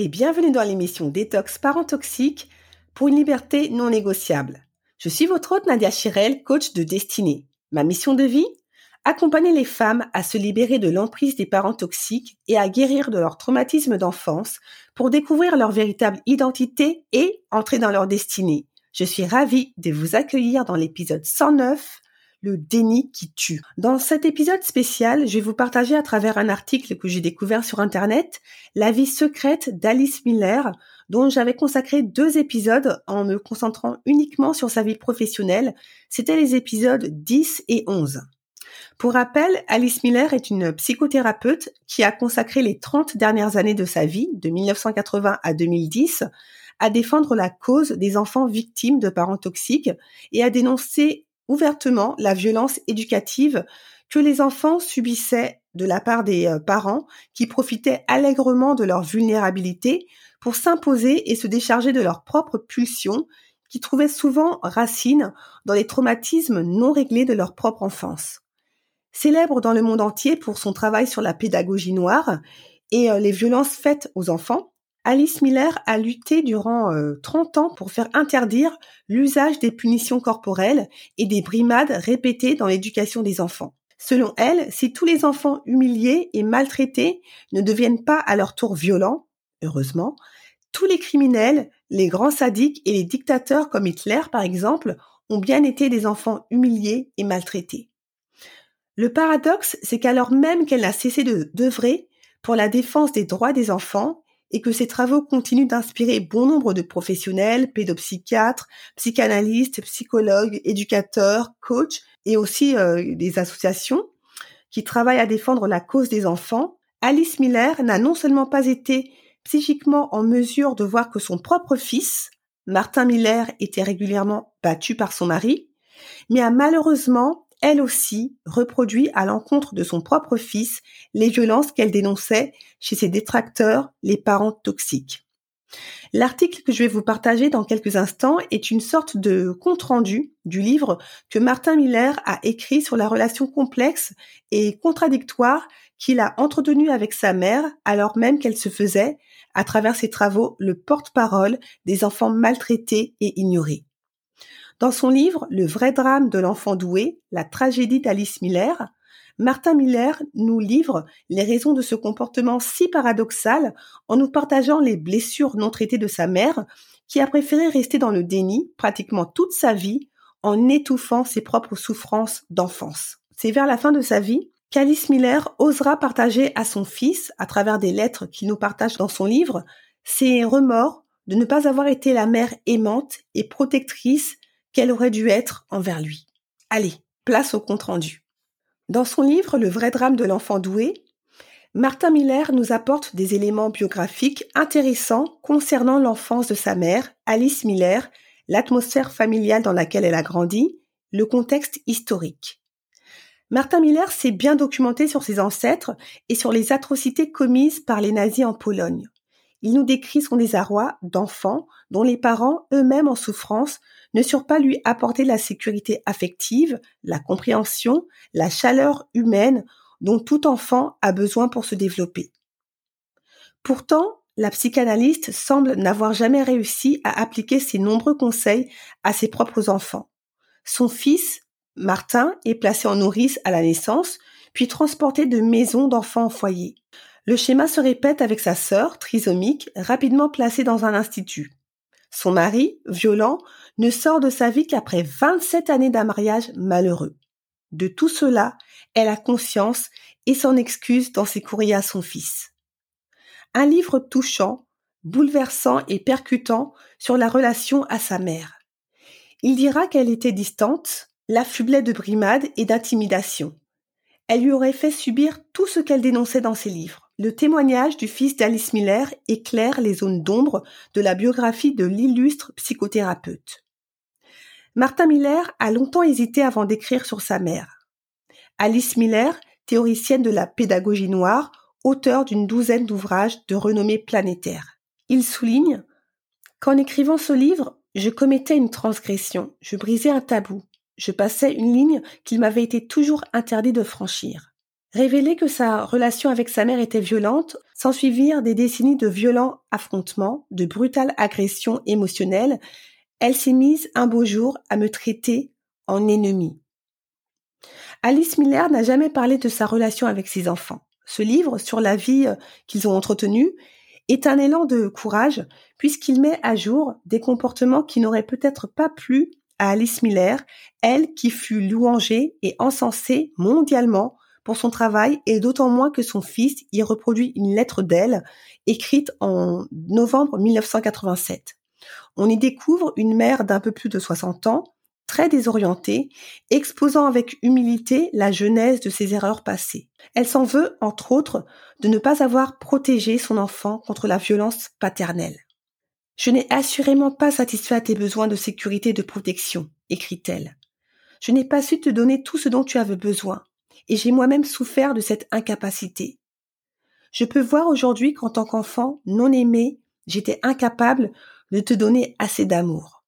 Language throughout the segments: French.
Et bienvenue dans l'émission Détox Parents Toxiques pour une liberté non négociable. Je suis votre hôte Nadia Chirel, coach de destinée. Ma mission de vie? Accompagner les femmes à se libérer de l'emprise des parents toxiques et à guérir de leur traumatisme d'enfance pour découvrir leur véritable identité et entrer dans leur destinée. Je suis ravie de vous accueillir dans l'épisode 109 le déni qui tue. Dans cet épisode spécial, je vais vous partager à travers un article que j'ai découvert sur Internet la vie secrète d'Alice Miller, dont j'avais consacré deux épisodes en me concentrant uniquement sur sa vie professionnelle. C'était les épisodes 10 et 11. Pour rappel, Alice Miller est une psychothérapeute qui a consacré les 30 dernières années de sa vie, de 1980 à 2010, à défendre la cause des enfants victimes de parents toxiques et à dénoncer ouvertement la violence éducative que les enfants subissaient de la part des euh, parents qui profitaient allègrement de leur vulnérabilité pour s'imposer et se décharger de leurs propres pulsions qui trouvaient souvent racine dans les traumatismes non réglés de leur propre enfance. Célèbre dans le monde entier pour son travail sur la pédagogie noire et euh, les violences faites aux enfants, Alice Miller a lutté durant 30 euh, ans pour faire interdire l'usage des punitions corporelles et des brimades répétées dans l'éducation des enfants. Selon elle, si tous les enfants humiliés et maltraités ne deviennent pas à leur tour violents, heureusement, tous les criminels, les grands sadiques et les dictateurs comme Hitler par exemple, ont bien été des enfants humiliés et maltraités. Le paradoxe, c'est qu'alors même qu'elle n'a cessé de d'œuvrer pour la défense des droits des enfants et que ces travaux continuent d'inspirer bon nombre de professionnels, pédopsychiatres, psychanalystes, psychologues, éducateurs, coachs et aussi euh, des associations qui travaillent à défendre la cause des enfants. Alice Miller n'a non seulement pas été psychiquement en mesure de voir que son propre fils, Martin Miller, était régulièrement battu par son mari, mais a malheureusement elle aussi, reproduit à l'encontre de son propre fils les violences qu'elle dénonçait chez ses détracteurs, les parents toxiques. L'article que je vais vous partager dans quelques instants est une sorte de compte-rendu du livre que Martin Miller a écrit sur la relation complexe et contradictoire qu'il a entretenu avec sa mère alors même qu'elle se faisait, à travers ses travaux, le porte-parole des enfants maltraités et ignorés. Dans son livre Le vrai drame de l'enfant doué, la tragédie d'Alice Miller, Martin Miller nous livre les raisons de ce comportement si paradoxal en nous partageant les blessures non traitées de sa mère, qui a préféré rester dans le déni pratiquement toute sa vie en étouffant ses propres souffrances d'enfance. C'est vers la fin de sa vie qu'Alice Miller osera partager à son fils, à travers des lettres qu'il nous partage dans son livre, ses remords de ne pas avoir été la mère aimante et protectrice aurait dû être envers lui. Allez, place au compte-rendu. Dans son livre Le vrai drame de l'enfant doué, Martin Miller nous apporte des éléments biographiques intéressants concernant l'enfance de sa mère, Alice Miller, l'atmosphère familiale dans laquelle elle a grandi, le contexte historique. Martin Miller s'est bien documenté sur ses ancêtres et sur les atrocités commises par les nazis en Pologne. Il nous décrit son désarroi d'enfant dont les parents, eux-mêmes en souffrance, ne surent lui apporter la sécurité affective, la compréhension, la chaleur humaine dont tout enfant a besoin pour se développer. Pourtant, la psychanalyste semble n'avoir jamais réussi à appliquer ses nombreux conseils à ses propres enfants. Son fils, Martin, est placé en nourrice à la naissance, puis transporté de maison d'enfants en foyer. Le schéma se répète avec sa sœur, trisomique, rapidement placée dans un institut. Son mari, violent, ne sort de sa vie qu'après 27 années d'un mariage malheureux. De tout cela, elle a conscience et s'en excuse dans ses courriers à son fils. Un livre touchant, bouleversant et percutant sur la relation à sa mère. Il dira qu'elle était distante, l'affublait de brimades et d'intimidation. Elle lui aurait fait subir tout ce qu'elle dénonçait dans ses livres. Le témoignage du fils d'Alice Miller éclaire les zones d'ombre de la biographie de l'illustre psychothérapeute. Martin Miller a longtemps hésité avant d'écrire sur sa mère. Alice Miller, théoricienne de la pédagogie noire, auteur d'une douzaine d'ouvrages de renommée planétaire. Il souligne Qu'en écrivant ce livre, je commettais une transgression, je brisais un tabou, je passais une ligne qu'il m'avait été toujours interdit de franchir. Révéler que sa relation avec sa mère était violente, s'ensuivirent des décennies de violents affrontements, de brutales agressions émotionnelles, elle s'est mise un beau jour à me traiter en ennemi. Alice Miller n'a jamais parlé de sa relation avec ses enfants. Ce livre sur la vie euh, qu'ils ont entretenue est un élan de courage puisqu'il met à jour des comportements qui n'auraient peut-être pas plu à Alice Miller, elle qui fut louangée et encensée mondialement son travail et d'autant moins que son fils y reproduit une lettre d'elle écrite en novembre 1987. On y découvre une mère d'un peu plus de 60 ans, très désorientée, exposant avec humilité la genèse de ses erreurs passées. Elle s'en veut, entre autres, de ne pas avoir protégé son enfant contre la violence paternelle. Je n'ai assurément pas satisfait à tes besoins de sécurité et de protection, écrit-elle. Je n'ai pas su te donner tout ce dont tu avais besoin, et j'ai moi-même souffert de cette incapacité. Je peux voir aujourd'hui qu'en tant qu'enfant non aimé, j'étais incapable de te donner assez d'amour.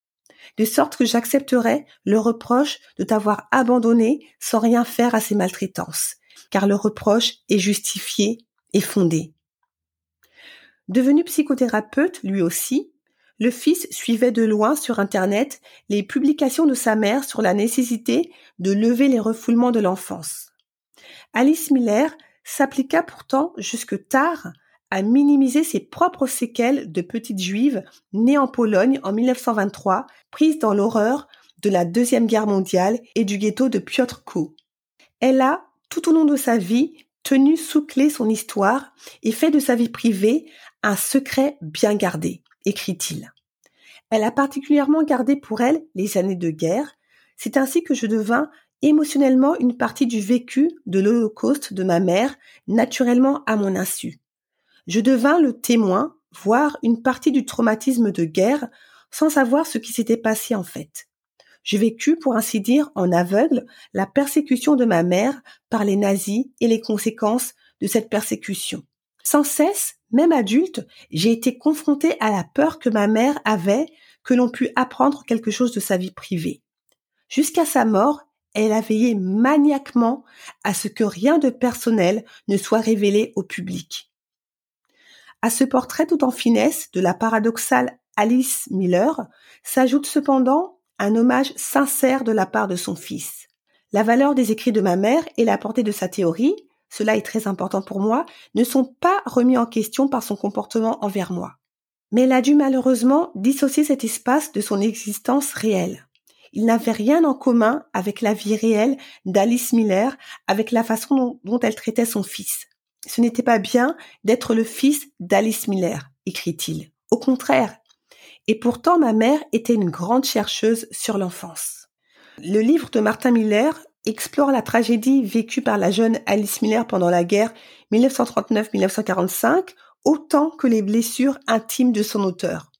De sorte que j'accepterais le reproche de t'avoir abandonné sans rien faire à ces maltraitances, car le reproche est justifié et fondé. Devenu psychothérapeute lui aussi, le fils suivait de loin sur Internet les publications de sa mère sur la nécessité de lever les refoulements de l'enfance. Alice Miller s'appliqua pourtant jusque tard à minimiser ses propres séquelles de petite juive née en Pologne en 1923, prise dans l'horreur de la Deuxième Guerre mondiale et du ghetto de Piotrków. Elle a, tout au long de sa vie, tenu sous clé son histoire et fait de sa vie privée un secret bien gardé écrit-il. Elle a particulièrement gardé pour elle les années de guerre. C'est ainsi que je devins émotionnellement une partie du vécu de l'Holocauste de ma mère, naturellement à mon insu. Je devins le témoin, voire une partie du traumatisme de guerre, sans savoir ce qui s'était passé en fait. Je vécus, pour ainsi dire, en aveugle, la persécution de ma mère par les nazis et les conséquences de cette persécution. Sans cesse, même adulte, j'ai été confrontée à la peur que ma mère avait que l'on pût apprendre quelque chose de sa vie privée. Jusqu'à sa mort, elle a veillé maniaquement à ce que rien de personnel ne soit révélé au public. À ce portrait tout en finesse de la paradoxale Alice Miller s'ajoute cependant un hommage sincère de la part de son fils. La valeur des écrits de ma mère et la portée de sa théorie, cela est très important pour moi, ne sont pas remis en question par son comportement envers moi. Mais elle a dû malheureusement dissocier cet espace de son existence réelle. Il n'avait rien en commun avec la vie réelle d'Alice Miller, avec la façon dont, elle traitait son fils. Ce n'était pas bien d'être le fils d'Alice Miller, écrit-il. Au contraire. Et pourtant, ma mère était une grande chercheuse sur l'enfance. Le livre de Martin Miller explore la tragédie vécue par la jeune Alice Miller pendant la guerre 1939-1945 autant que les blessures intimes de son auteur.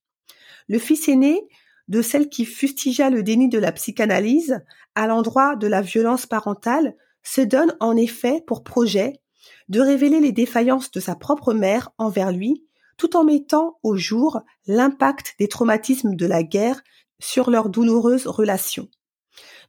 Le fils aîné de celle qui fustigea le déni de la psychanalyse à l'endroit de la violence parentale se donne en effet pour projet de révéler les défaillances de sa propre mère envers lui, tout en mettant au jour l'impact des traumatismes de la guerre sur leurs douloureuses relations.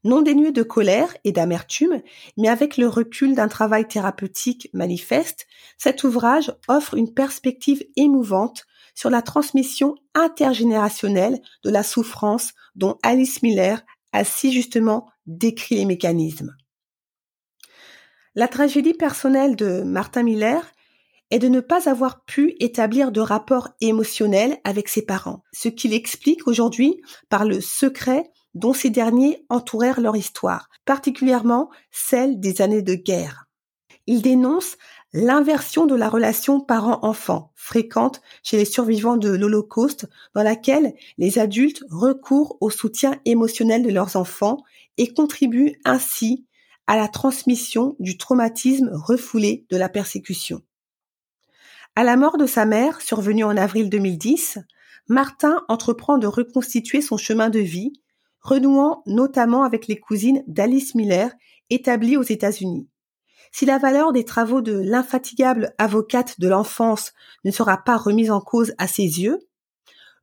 Non dénué de colère et d'amertume, mais avec le recul d'un travail thérapeutique manifeste, cet ouvrage offre une perspective émouvante sur la transmission intergénérationnelle de la souffrance dont Alice Miller a si justement décrit les mécanismes. La tragédie personnelle de Martin Miller est de ne pas avoir pu établir de rapport émotionnel avec ses parents, ce qu'il explique aujourd'hui par le secret dont ces derniers entourèrent leur histoire, particulièrement celle des années de guerre. Il dénonce l'inversion de la relation parent-enfant, fréquente chez les survivants de l'Holocauste, dans laquelle les adultes recourent au soutien émotionnel de leurs enfants et contribuent ainsi à la transmission du traumatisme refoulé de la persécution. À la mort de sa mère, survenue en avril 2010, Martin entreprend de reconstituer son chemin de vie, renouant notamment avec les cousines d'Alice Miller, établies aux États-Unis. Si la valeur des travaux de l'infatigable avocate de l'enfance ne sera pas remise en cause à ses yeux,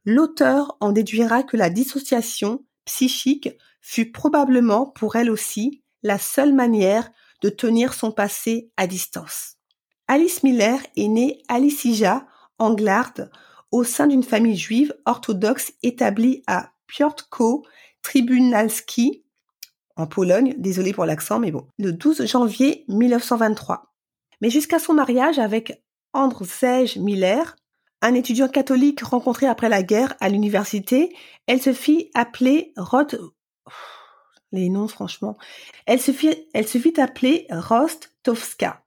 l'auteur en déduira que la dissociation psychique fut probablement pour elle aussi la seule manière de tenir son passé à distance. Alice Miller est née Alicija Anglard au sein d'une famille juive orthodoxe établie à Piotrko Tribunalski, en Pologne, désolé pour l'accent, mais bon, le 12 janvier 1923. Mais jusqu'à son mariage avec Andrzej Miller, un étudiant catholique rencontré après la guerre à l'université, elle se fit appeler Roth... Rostovska.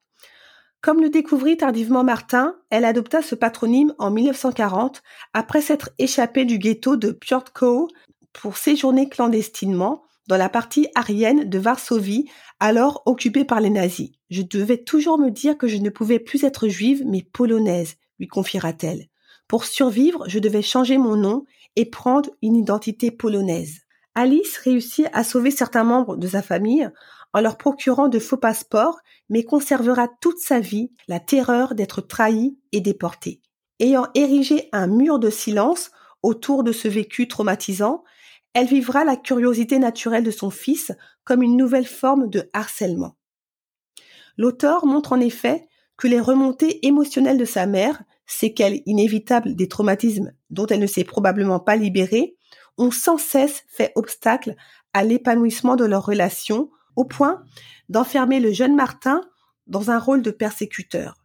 Comme le découvrit tardivement Martin, elle adopta ce patronyme en 1940 après s'être échappée du ghetto de Piotrkow pour séjourner clandestinement dans la partie arienne de Varsovie, alors occupée par les nazis. Je devais toujours me dire que je ne pouvais plus être juive, mais polonaise, lui confiera-t-elle. Pour survivre, je devais changer mon nom et prendre une identité polonaise. Alice réussit à sauver certains membres de sa famille en leur procurant de faux passeports, mais conservera toute sa vie la terreur d'être trahie et déportée. Ayant érigé un mur de silence autour de ce vécu traumatisant, elle vivra la curiosité naturelle de son fils comme une nouvelle forme de harcèlement. L'auteur montre en effet que les remontées émotionnelles de sa mère, séquelles inévitables des traumatismes dont elle ne s'est probablement pas libérée, ont sans cesse fait obstacle à l'épanouissement de leur relation au point d'enfermer le jeune Martin dans un rôle de persécuteur.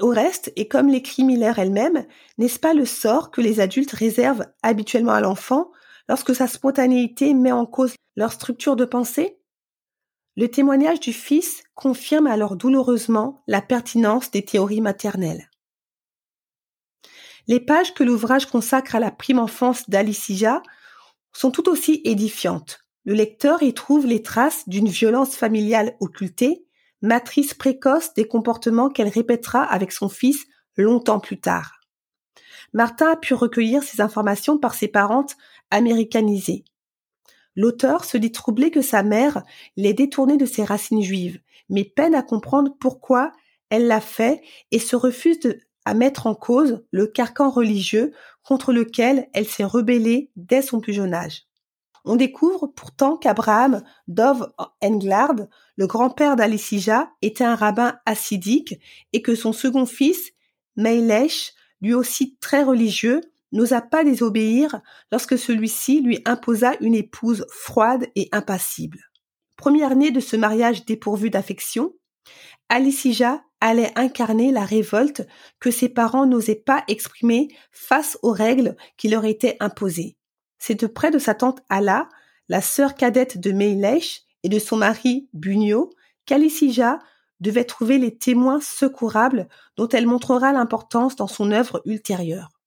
Au reste, et comme l'écrit Miller elle-même, n'est-ce pas le sort que les adultes réservent habituellement à l'enfant lorsque sa spontanéité met en cause leur structure de pensée? Le témoignage du fils confirme alors douloureusement la pertinence des théories maternelles. Les pages que l'ouvrage consacre à la prime enfance d'Alicija sont tout aussi édifiantes. Le lecteur y trouve les traces d'une violence familiale occultée, matrice précoce des comportements qu'elle répétera avec son fils longtemps plus tard. Martin a pu recueillir ces informations par ses parents américanisées. L'auteur se dit troublé que sa mère l'ait détourné de ses racines juives, mais peine à comprendre pourquoi elle l'a fait et se refuse à mettre en cause le carcan religieux contre lequel elle s'est rebellée dès son plus jeune âge. On découvre pourtant qu'Abraham Dov Englard, le grand-père d'Alicija, était un rabbin assidique et que son second fils, Meilesh, lui aussi très religieux, n'osa pas désobéir lorsque celui-ci lui imposa une épouse froide et impassible. Première née de ce mariage dépourvu d'affection, Alicija allait incarner la révolte que ses parents n'osaient pas exprimer face aux règles qui leur étaient imposées. C'est de près de sa tante Ala, la sœur cadette de Meilesh et de son mari Bunyo, qu'Alicija devait trouver les témoins secourables dont elle montrera l'importance dans son œuvre ultérieure.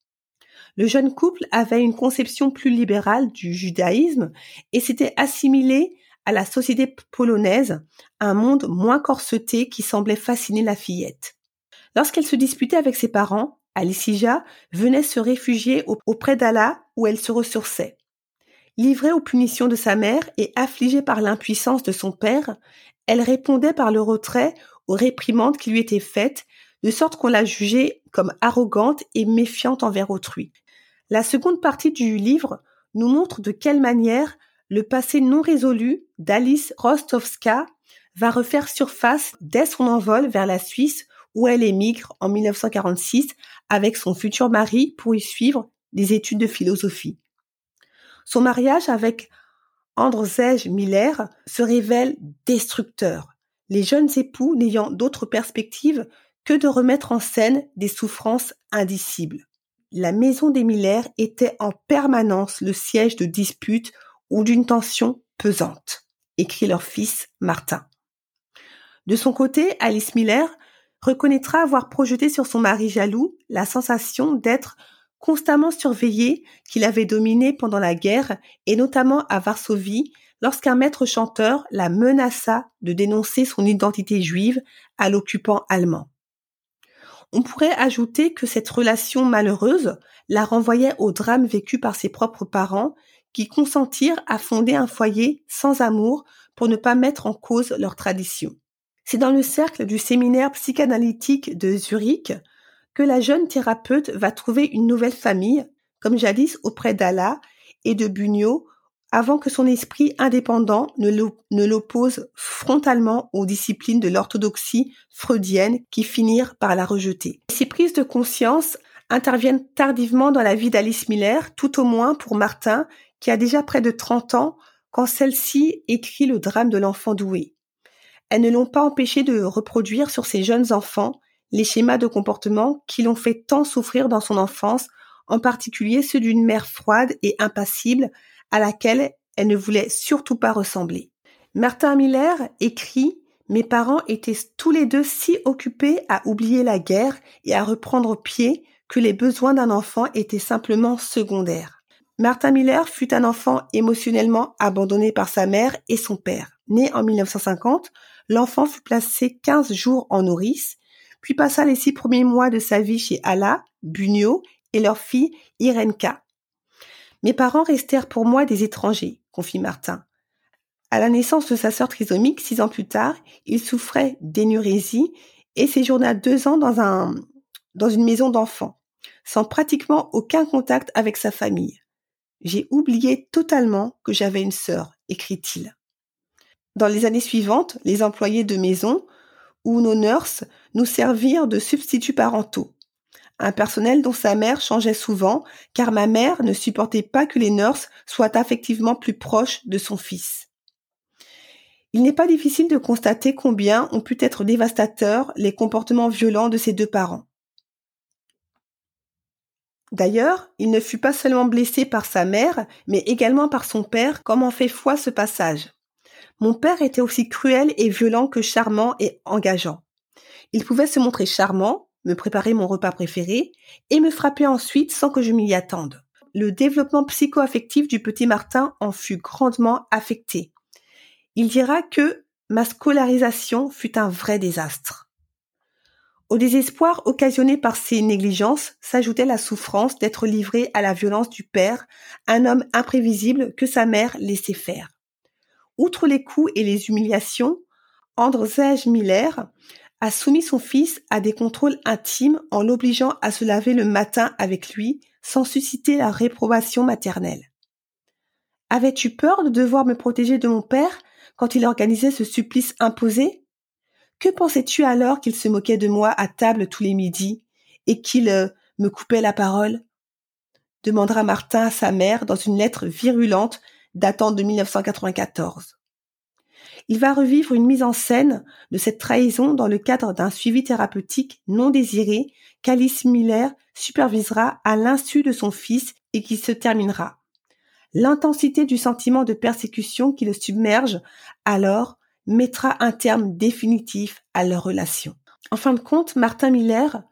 Le jeune couple avait une conception plus libérale du judaïsme et s'était assimilé à la société polonaise, un monde moins corseté qui semblait fasciner la fillette. Lorsqu'elle se disputait avec ses parents, Alicija venait se réfugier auprès d'Allah où elle se ressourçait. Livrée aux punitions de sa mère et affligée par l'impuissance de son père, elle répondait par le retrait aux réprimandes qui lui étaient faites, de sorte qu'on la jugeait comme arrogante et méfiante envers autrui. La seconde partie du livre nous montre de quelle manière le passé non résolu d'Alice Rostovska va refaire surface dès son envol vers la Suisse où elle émigre en 1946 avec son futur mari pour y suivre des études de philosophie. Son mariage avec Andrzej Miller se révèle destructeur, les jeunes époux n'ayant d'autre perspective que de remettre en scène des souffrances indicibles. La maison des Miller était en permanence le siège de disputes ou d'une tension pesante, écrit leur fils Martin. De son côté, Alice Miller reconnaîtra avoir projeté sur son mari jaloux la sensation d'être constamment surveillé qu'il avait dominé pendant la guerre et notamment à Varsovie lorsqu'un maître chanteur la menaça de dénoncer son identité juive à l'occupant allemand. On pourrait ajouter que cette relation malheureuse la renvoyait au drame vécu par ses propres parents qui consentirent à fonder un foyer sans amour pour ne pas mettre en cause leur tradition. C'est dans le cercle du séminaire psychanalytique de Zurich que la jeune thérapeute va trouver une nouvelle famille, comme jadis auprès d'Allah et de Bugno, avant que son esprit indépendant ne l'oppose frontalement aux disciplines de l'orthodoxie freudienne qui finirent par la rejeter. Ces prises de conscience interviennent tardivement dans la vie d'Alice Miller, tout au moins pour Martin, qui a déjà près de 30 ans quand celle-ci écrit le drame de l'enfant doué. Elles ne l'ont pas empêché de reproduire sur ses jeunes enfants les schémas de comportement qui l'ont fait tant souffrir dans son enfance, en particulier ceux d'une mère froide et impassible à laquelle elle ne voulait surtout pas ressembler. Martin Miller écrit Mes parents étaient tous les deux si occupés à oublier la guerre et à reprendre pied que les besoins d'un enfant étaient simplement secondaires. Martin Miller fut un enfant émotionnellement abandonné par sa mère et son père. Né en 1950, l'enfant fut placé 15 jours en nourrice puis passa les six premiers mois de sa vie chez Allah, Bunyo et leur fille Irenka. Mes parents restèrent pour moi des étrangers, confie Martin. À la naissance de sa sœur trisomique, six ans plus tard, il souffrait d'énurésie et séjourna deux ans dans un, dans une maison d'enfants, sans pratiquement aucun contact avec sa famille. J'ai oublié totalement que j'avais une sœur, écrit-il. Dans les années suivantes, les employés de maison ou nos nurses nous servirent de substituts parentaux. Un personnel dont sa mère changeait souvent, car ma mère ne supportait pas que les nurses soient affectivement plus proches de son fils. Il n'est pas difficile de constater combien ont pu être dévastateurs les comportements violents de ses deux parents. D'ailleurs, il ne fut pas seulement blessé par sa mère, mais également par son père, comme en fait foi ce passage. Mon père était aussi cruel et violent que charmant et engageant. Il pouvait se montrer charmant, me préparer mon repas préféré et me frapper ensuite sans que je m'y attende. Le développement psycho-affectif du petit Martin en fut grandement affecté. Il dira que ma scolarisation fut un vrai désastre. Au désespoir occasionné par ces négligences s'ajoutait la souffrance d'être livré à la violence du père, un homme imprévisible que sa mère laissait faire. Outre les coups et les humiliations, Andrzej Miller a soumis son fils à des contrôles intimes en l'obligeant à se laver le matin avec lui sans susciter la réprobation maternelle. Avais-tu peur de devoir me protéger de mon père quand il organisait ce supplice imposé? Que pensais-tu alors qu'il se moquait de moi à table tous les midis et qu'il euh, me coupait la parole? demandera Martin à sa mère dans une lettre virulente datant de 1994. Il va revivre une mise en scène de cette trahison dans le cadre d'un suivi thérapeutique non désiré qu'Alice Miller supervisera à l'insu de son fils et qui se terminera. L'intensité du sentiment de persécution qui le submerge alors mettra un terme définitif à leur relation. En fin de compte, Martin Miller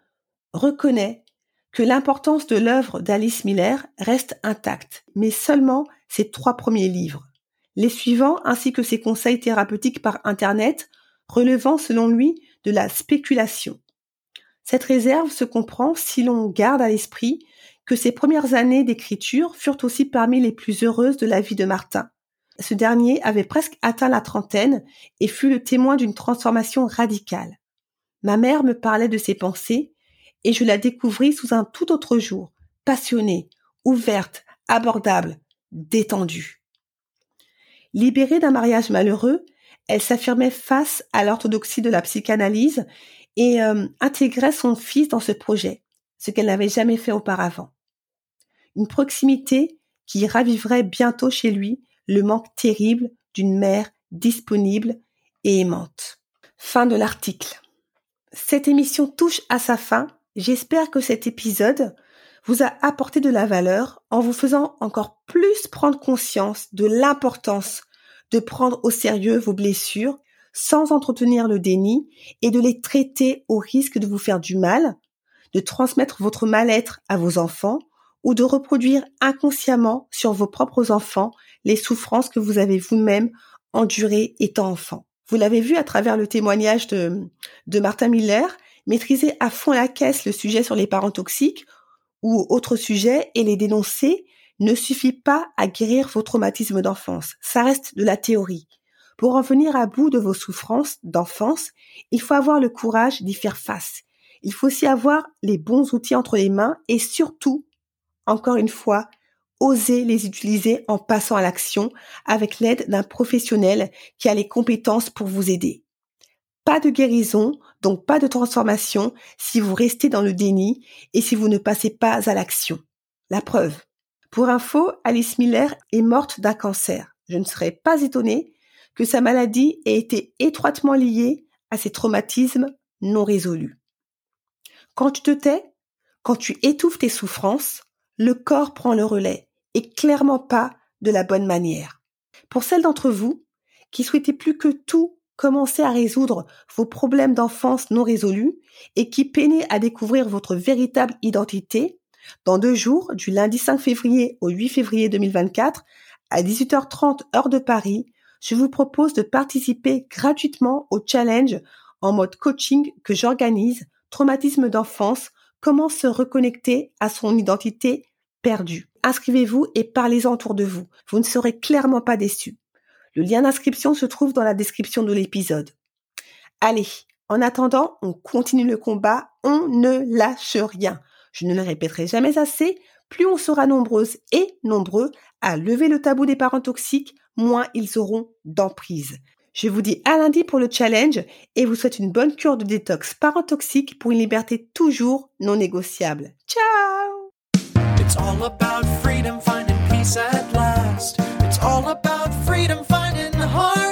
reconnaît que l'importance de l'œuvre d'Alice Miller reste intacte, mais seulement ses trois premiers livres. Les suivants, ainsi que ses conseils thérapeutiques par Internet, relevant selon lui de la spéculation. Cette réserve se comprend si l'on garde à l'esprit que ses premières années d'écriture furent aussi parmi les plus heureuses de la vie de Martin. Ce dernier avait presque atteint la trentaine et fut le témoin d'une transformation radicale. Ma mère me parlait de ses pensées et je la découvris sous un tout autre jour, passionnée, ouverte, abordable, détendue. Libérée d'un mariage malheureux, elle s'affirmait face à l'orthodoxie de la psychanalyse et euh, intégrait son fils dans ce projet, ce qu'elle n'avait jamais fait auparavant. Une proximité qui raviverait bientôt chez lui le manque terrible d'une mère disponible et aimante. Fin de l'article. cette émission touche à sa fin. J'espère que cet épisode vous a apporté de la valeur en vous faisant encore plus prendre conscience de l'importance de prendre au sérieux vos blessures sans entretenir le déni et de les traiter au risque de vous faire du mal, de transmettre votre mal-être à vos enfants ou de reproduire inconsciemment sur vos propres enfants les souffrances que vous avez vous-même endurées étant enfant. Vous l'avez vu à travers le témoignage de, de Martin Miller, maîtriser à fond la caisse le sujet sur les parents toxiques ou autres sujets et les dénoncer ne suffit pas à guérir vos traumatismes d'enfance. Ça reste de la théorie. Pour en venir à bout de vos souffrances d'enfance, il faut avoir le courage d'y faire face. Il faut aussi avoir les bons outils entre les mains et surtout, encore une fois, oser les utiliser en passant à l'action avec l'aide d'un professionnel qui a les compétences pour vous aider. Pas de guérison, donc pas de transformation si vous restez dans le déni et si vous ne passez pas à l'action. La preuve. Pour info, Alice Miller est morte d'un cancer. Je ne serais pas étonnée que sa maladie ait été étroitement liée à ses traumatismes non résolus. Quand tu te tais, quand tu étouffes tes souffrances, le corps prend le relais et clairement pas de la bonne manière. Pour celles d'entre vous qui souhaitaient plus que tout commencer à résoudre vos problèmes d'enfance non résolus et qui peinaient à découvrir votre véritable identité, dans deux jours, du lundi 5 février au 8 février 2024, à 18h30 heure de Paris, je vous propose de participer gratuitement au challenge en mode coaching que j'organise, traumatisme d'enfance, comment se reconnecter à son identité perdue. Inscrivez-vous et parlez-en autour de vous. Vous ne serez clairement pas déçus. Le lien d'inscription se trouve dans la description de l'épisode. Allez, en attendant, on continue le combat, on ne lâche rien. Je ne le répéterai jamais assez, plus on sera nombreuses et nombreux à lever le tabou des parents toxiques, moins ils auront d'emprise. Je vous dis à lundi pour le challenge et vous souhaite une bonne cure de détox parent toxique pour une liberté toujours non négociable. Ciao! all about freedom, finding the heart.